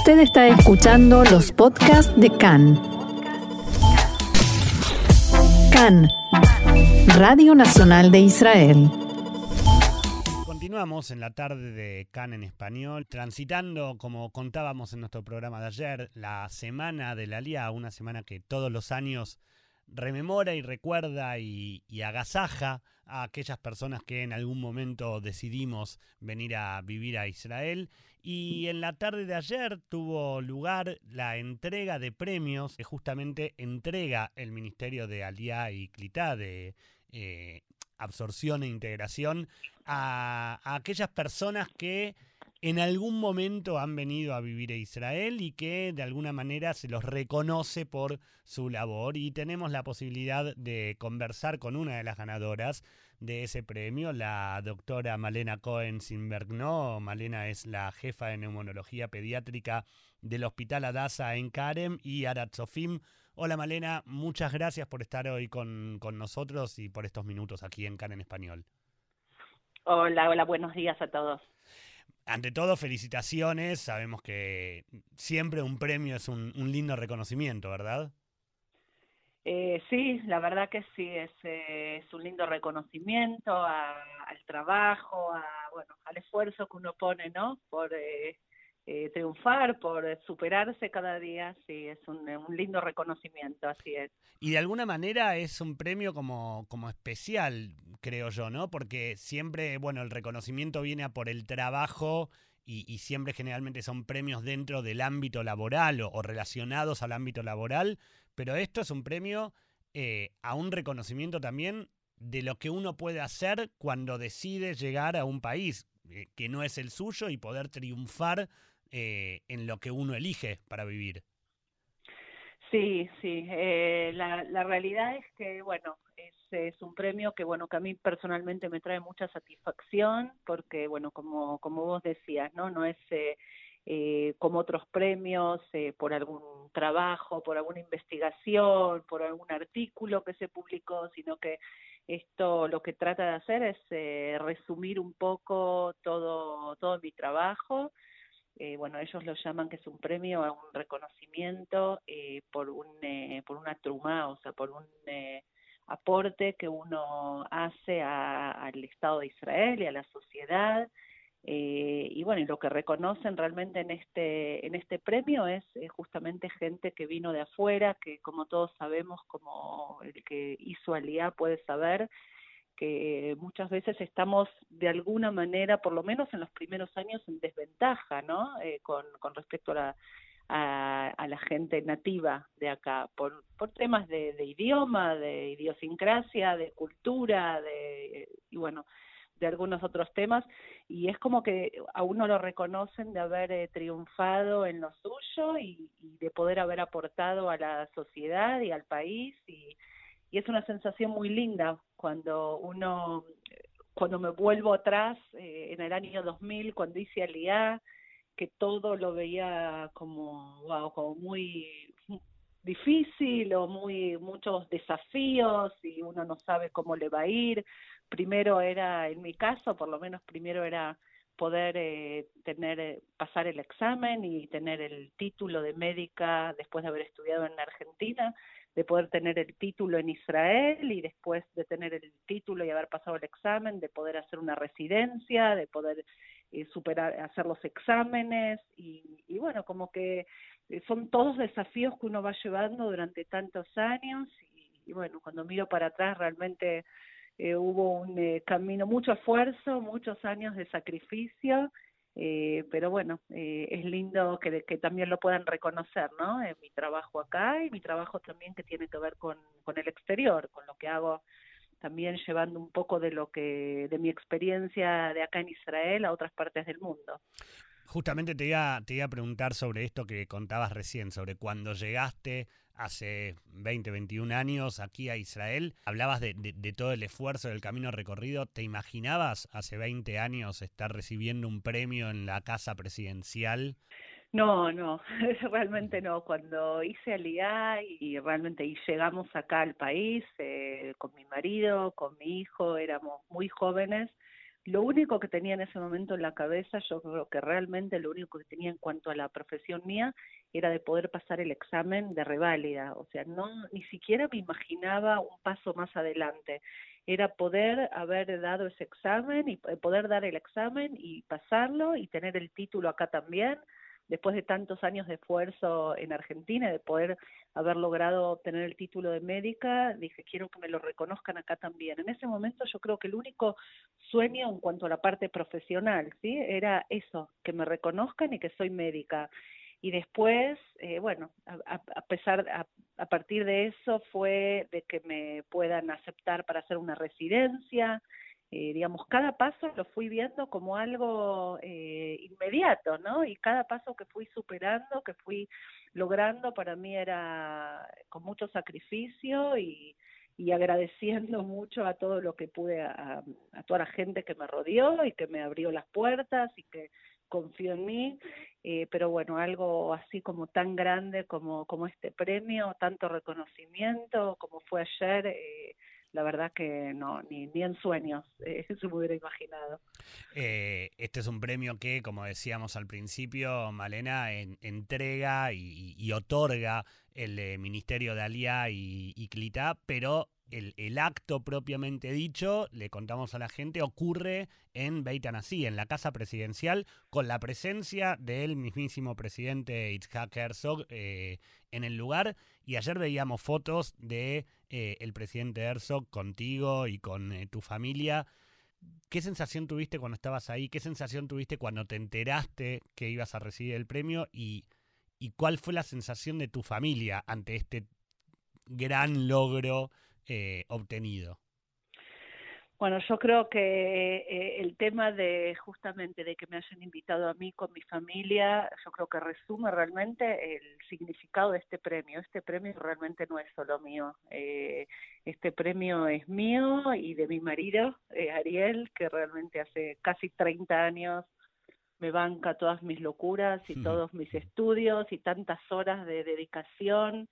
Usted está escuchando los podcasts de CAN. CAN, Radio Nacional de Israel. Continuamos en la tarde de CAN en español, transitando, como contábamos en nuestro programa de ayer, la semana de la LIA, una semana que todos los años rememora y recuerda y, agasaja a aquellas personas que en algún momento decidimos venir a vivir a Israel. Y en la tarde de ayer tuvo lugar la entrega de premios que justamente entrega el Ministerio de Aliá y Clitá de eh, Absorción e Integración a aquellas personas que en algún momento han venido a vivir a Israel y que de alguna manera se los reconoce por su labor. Y tenemos la posibilidad de conversar con una de las ganadoras de ese premio, la doctora Malena Cohen Sinbergno. Malena es la jefa de neumonología pediátrica del Hospital Adasa en Karem y Arat Sofim. Hola Malena, muchas gracias por estar hoy con, con nosotros y por estos minutos aquí en CAN en Español. Hola, hola, buenos días a todos ante todo, felicitaciones. Sabemos que siempre un premio es un, lindo reconocimiento, ¿verdad? Eh, sí, la verdad que sí, es, eh, es un lindo reconocimiento al trabajo, a, bueno, al esfuerzo que uno pone, ¿no? Por eh, eh, triunfar, por superarse cada día, sí, es un, un, lindo reconocimiento, así es. Y de alguna manera es un premio como, como especial, creo yo, ¿no? Porque siempre, bueno, el reconocimiento viene a por el trabajo y, siempre generalmente son premios dentro del ámbito laboral o, relacionados al ámbito laboral, pero esto es un premio eh, a un reconocimiento también de lo que uno puede hacer cuando decide llegar a un país eh, que no es el suyo y poder triunfar eh, en lo que uno elige para vivir. Sí, sí. Eh, la, la, realidad es que, bueno, es, un premio que, bueno, que a mí personalmente me trae mucha satisfacción porque, bueno, como, como vos decías, ¿no? No es eh, eh como otros premios eh, por algún trabajo, por alguna investigación, por algún artículo que se publicó, sino que esto lo que trata de hacer es resumir un poco todo, todo mi trabajo eh, bueno, ellos lo llaman que es un premio a un reconocimiento eh, por un eh, por una truma, o sea, por un eh, aporte que uno hace al Estado de Israel y a la sociedad. Eh, y bueno, y lo que reconocen realmente en este en este premio es justamente gente que vino de afuera, que como todos sabemos, como el que hizo Aliá puede saber, que muchas veces estamos de alguna manera, por lo menos en los primeros años, en desventaja, ¿no? Eh, con, respecto a la, a, la gente nativa de acá, por, por temas de, de idioma, de idiosincrasia, de cultura, de, y bueno, de algunos otros temas, y es como que a uno lo reconocen de haber eh, triunfado en lo suyo y, y, de poder haber aportado a la sociedad y al país, y, y es una sensación muy linda cuando uno, cuando me vuelvo atrás eh, en el año 2000, cuando hice Aliá, que todo lo veía como, wow, como muy difícil o muy muchos desafíos y uno no sabe cómo le va a ir. Primero era, en mi caso, por lo menos primero era poder eh, tener eh, pasar el examen y tener el título de médica después de haber estudiado en Argentina de poder tener el título en Israel y después de tener el título y haber pasado el examen, de poder hacer una residencia, de poder eh, superar, hacer los exámenes y, y, bueno, como que eh, son todos desafíos que uno va llevando durante tantos años y, bueno, cuando miro para atrás realmente eh, hubo un eh, camino, mucho esfuerzo, muchos años de sacrificio eh, pero bueno, eh, es lindo que, que, también lo puedan reconocer, ¿no? En mi trabajo acá y mi trabajo también que tiene que ver con, con el exterior, con lo que hago también llevando un poco de lo que de mi experiencia de acá en Israel a otras partes del mundo. Justamente te iba, te iba a preguntar sobre esto que contabas recién, sobre cuando llegaste hace 20, 21 años aquí a Israel. Hablabas de, todo el esfuerzo del camino recorrido. ¿Te imaginabas hace 20 años estar recibiendo un premio en la casa presidencial? No, no, realmente no. Cuando hice Aliá y realmente llegamos acá al país eh, con mi marido, con mi hijo, éramos muy jóvenes lo único que tenía en ese momento en la cabeza, yo creo que realmente lo único que tenía en cuanto a la profesión mía era de poder pasar el examen de reválida, o sea, no ni siquiera me imaginaba un paso más adelante. Era poder haber dado ese examen y poder dar el examen y pasarlo y tener el título acá también después de tantos años de esfuerzo en Argentina, de poder haber logrado obtener el título de médica, dije, quiero que me lo reconozcan acá también. En ese momento yo creo que el único sueño en cuanto a la parte profesional, ¿sí? Era eso, que me reconozcan y que soy médica. Y después, eh, bueno, a, pesar, a, a partir de eso fue de que me puedan aceptar para hacer una residencia, eh, digamos, cada paso lo fui viendo como algo eh, inmediato, ¿no? Y cada paso que fui superando, que fui logrando, para mí era con mucho sacrificio y, y agradeciendo mucho a todo lo que pude, a, a, toda la gente que me rodeó y que me abrió las puertas y que confió en mí, eh, pero bueno, algo así como tan grande como, como este premio, tanto reconocimiento como fue ayer, eh, la verdad que no, ni, ni en sueños eh, se me hubiera imaginado. Eh, este es un premio que, como decíamos al principio, Malena entrega y, otorga el eh, Ministerio de Alía y, y Clitá, pero el, el, acto propiamente dicho, le contamos a la gente, ocurre en Beit Anasí, en la casa presidencial, con la presencia del mismísimo presidente Itzhak Herzog eh, en el lugar. Y ayer veíamos fotos de eh, el presidente Herzog contigo y con eh, tu familia. ¿Qué sensación tuviste cuando estabas ahí? ¿Qué sensación tuviste cuando te enteraste que ibas a recibir el premio? ¿Y, y cuál fue la sensación de tu familia ante este gran logro eh, obtenido? Bueno, yo creo que eh, el tema de justamente de que me hayan invitado a mí con mi familia, yo creo que resume realmente el significado de este premio. Este premio realmente no es solo mío. Eh, este premio es mío y de mi marido, eh, Ariel, que realmente hace casi 30 años me banca todas mis locuras y todos mis estudios y tantas horas de dedicación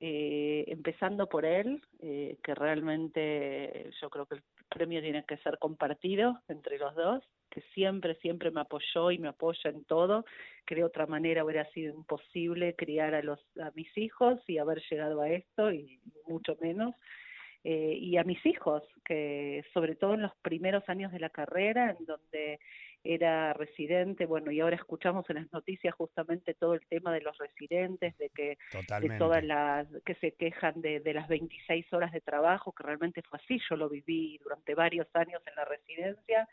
eh, empezando por él, eh, que realmente yo creo que el premio tiene que ser compartido entre los dos, que siempre, siempre me apoyó y me apoya en todo, que de otra manera hubiera sido imposible criar a, los, a mis hijos y haber llegado a esto, y mucho menos. Eh, y a mis hijos, que sobre todo en los primeros años de la carrera, en donde era residente, bueno, y ahora escuchamos en las noticias justamente todo el tema de los residentes, de que de todas las que se quejan de, de las 26 horas de trabajo, que realmente fue así, yo lo viví durante varios años en la residencia,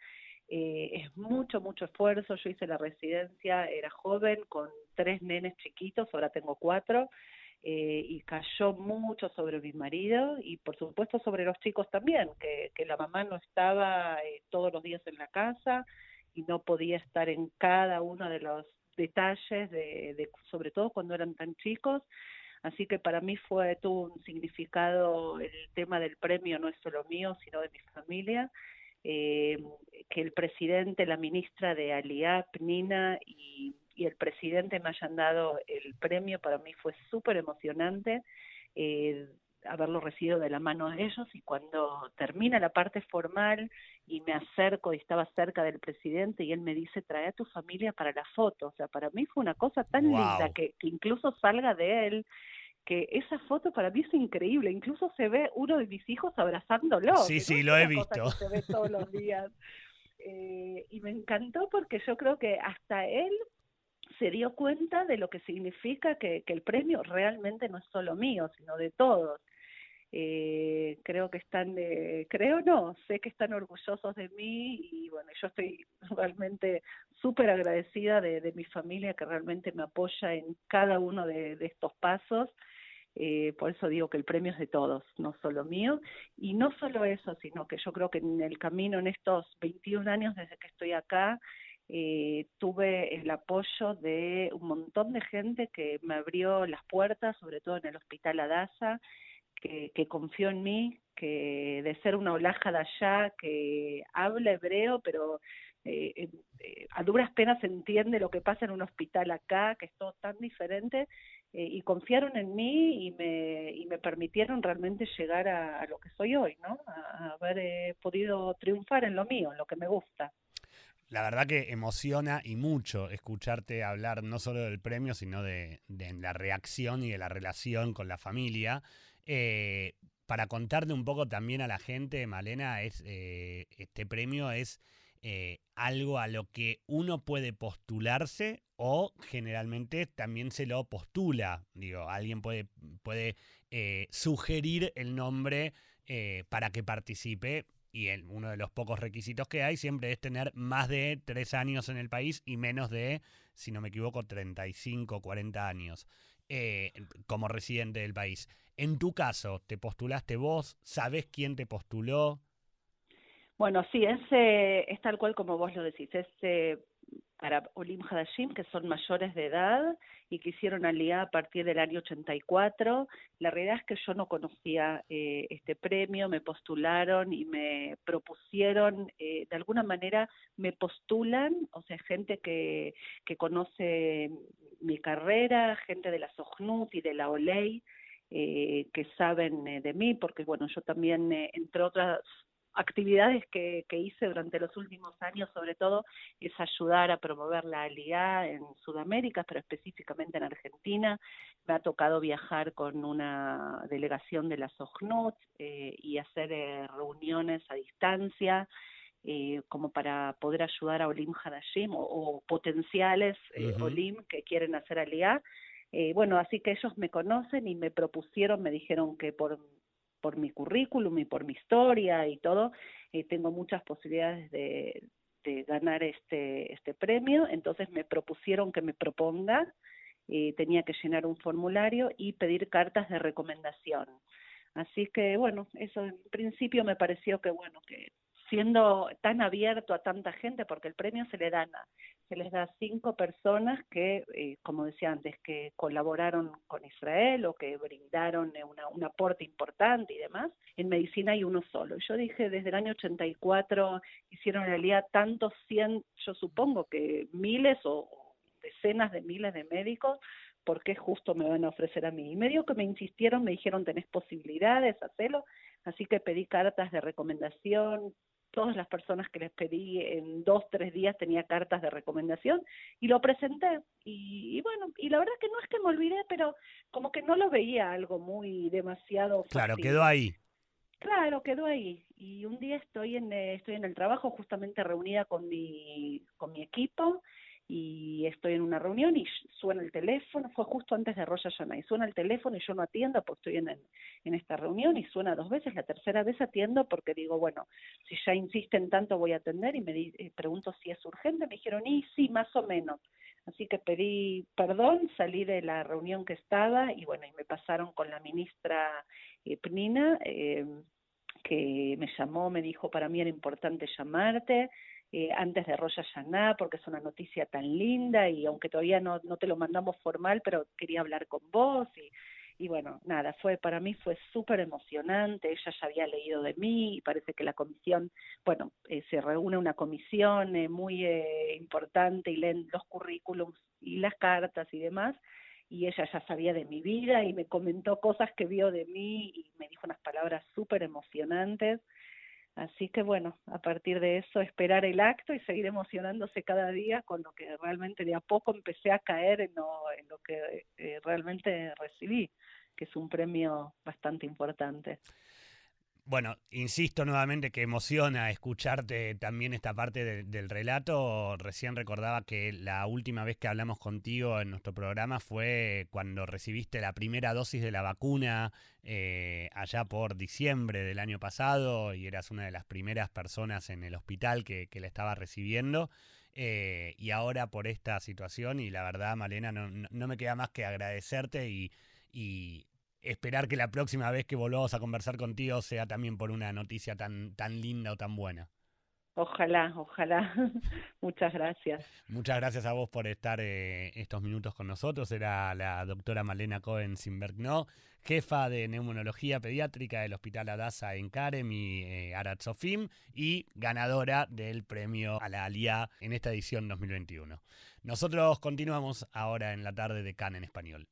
eh, es mucho, mucho esfuerzo, yo hice la residencia, era joven, con tres nenes chiquitos, ahora tengo cuatro, eh, y cayó mucho sobre mi marido y por supuesto sobre los chicos también, que, que la mamá no estaba eh, todos los días en la casa, y no podía estar en cada uno de los detalles, de, de, sobre todo cuando eran tan chicos. Así que para mí fue, tuvo un significado, el tema del premio no es solo mío, sino de mi familia. Eh, que el presidente, la ministra de Aliap, Nina y, y, el presidente me hayan dado el premio, para mí fue súper emocionante. Eh, haberlo recibido de la mano de ellos y cuando termina la parte formal y me acerco y estaba cerca del presidente y él me dice trae a tu familia para la foto, o sea, para mí fue una cosa tan linda que, que incluso salga de él que esa foto para mí es increíble, incluso se ve uno de mis hijos abrazándolo. Sí, sí, lo he visto. se ve todos los días. Eh, y me encantó porque yo creo que hasta él se dio cuenta de lo que significa que, que el premio realmente no es solo mío, sino de todos eh, creo que están, eh, creo no, sé que están orgullosos de mí y bueno, yo estoy realmente súper agradecida de, de, mi familia que realmente me apoya en cada uno de, de estos pasos. Eh, por eso digo que el premio es de todos, no solo mío. Y no solo eso, sino que yo creo que en el camino, en estos 21 años desde que estoy acá, eh, tuve el apoyo de un montón de gente que me abrió las puertas, sobre todo en el Hospital Adasa, que, que confió en mí, que de ser una olaja de allá, que habla hebreo, pero eh, a duras penas entiende lo que pasa en un hospital acá, que es todo tan diferente, y confiaron en mí y me, y me permitieron realmente llegar a, lo que soy hoy, ¿no? A, haber podido triunfar en lo mío, en lo que me gusta. La verdad que emociona y mucho escucharte hablar no solo del premio, sino de, la reacción y de la relación con la familia. Eh, para contarte un poco también a la gente, Malena, es eh, este premio es eh, algo a lo que uno puede postularse o generalmente también se lo postula. Digo, alguien puede, puede sugerir el nombre para que participe y uno de los pocos requisitos que hay siempre es tener más de tres años en el país y menos de, si no me equivoco, 35, 40 años eh, como residente del país. En tu caso, ¿te postulaste vos? ¿Sabés quién te postuló? Bueno, sí, es, eh, es tal cual como vos lo decís. Es eh, para Olim Hadashim, que son mayores de edad y que hicieron alía a partir del año 84. La realidad es que yo no conocía eh, este premio, me postularon y me propusieron, eh, de alguna manera me postulan, o sea, gente que, que conoce mi carrera, gente de la Sognut y de la OLEI, eh, que saben de mí, porque bueno, yo también, entre otras actividades que, hice durante los últimos años, sobre todo, es ayudar a promover la ALIA en Sudamérica, pero específicamente en Argentina. Me ha tocado viajar con una delegación de la SOGNUT eh, y hacer eh, reuniones a distancia. Eh, como para poder ayudar a Olim Hadashim o, potenciales Olim que quieren hacer ALIA. bueno, así que ellos me conocen y me propusieron, me dijeron que por por mi currículum y por mi historia y todo, eh, tengo muchas posibilidades de, ganar este, este premio, entonces me propusieron que me proponga, eh, tenía que llenar un formulario y pedir cartas de recomendación. Así que bueno, eso en principio me pareció que bueno, que siendo tan abierto a tanta gente, porque el premio se le dan se les da cinco personas que, eh, como decía antes, que colaboraron con Israel o que brindaron un aporte importante y demás. En medicina hay uno solo. Yo dije, desde el año 84 hicieron realidad tantos cien, yo supongo que miles o decenas de miles de médicos ¿por qué justo me van a ofrecer a mí? Y medio que me insistieron, me dijeron, tenés posibilidades, hacerlo, así que pedí cartas de recomendación, todas las personas que les pedí en dos, tres días tenía cartas de recomendación y lo presenté. Y, bueno, y la verdad que no es que me olvidé, pero como que no lo veía algo muy demasiado. Claro, quedó ahí. Claro, quedó ahí. Y un día estoy en, eh, estoy en el trabajo justamente reunida con mi, con mi equipo y estoy en una reunión y suena el teléfono, fue justo antes de Rosh y suena el teléfono y yo no atiendo porque estoy en, en esta reunión y suena dos veces, la tercera vez atiendo porque digo, bueno, si ya insisten tanto voy a atender y me eh, pregunto si es urgente, me dijeron, y sí, más o menos. Así que pedí perdón, salí de la reunión que estaba y bueno, y me pasaron con la ministra eh, Pnina, eh, que me llamó, me dijo, para mí era importante llamarte, eh, antes de Roya Yaná, porque es una noticia tan linda y aunque todavía no, no te lo mandamos formal, pero quería hablar con vos y, y bueno, nada, fue para mí fue súper emocionante, ella ya había leído de mí y parece que la comisión, bueno, eh, se reúne una comisión eh, muy importante y leen los currículums y las cartas y demás y ella ya sabía de mi vida y me comentó cosas que vio de mí y me dijo unas palabras súper emocionantes Así que bueno, a partir de eso esperar el acto y seguir emocionándose cada día con lo que realmente de a poco empecé a caer en lo, en lo que eh, realmente recibí, que es un premio bastante importante. Bueno, insisto nuevamente que emociona escucharte también esta parte del relato. Recién recordaba que la última vez que hablamos contigo en nuestro programa fue cuando recibiste la primera dosis de la vacuna eh, allá por diciembre del año pasado y eras una de las primeras personas en el hospital que, la estaba recibiendo. Eh, y ahora por esta situación y la verdad, Malena, no, no me queda más que agradecerte y, y esperar que la próxima vez que volvamos a conversar contigo sea también por una noticia tan, tan linda o tan buena. Ojalá, ojalá. Muchas gracias. Muchas gracias a vos por estar eh, estos minutos con nosotros. Era la doctora Malena Cohen Simbergno, jefa de neumonología pediátrica del Hospital Adasa en Karem y eh, Arat Sofim y ganadora del premio a la ALIA en esta edición 2021. Nosotros continuamos ahora en la tarde de CAN en español.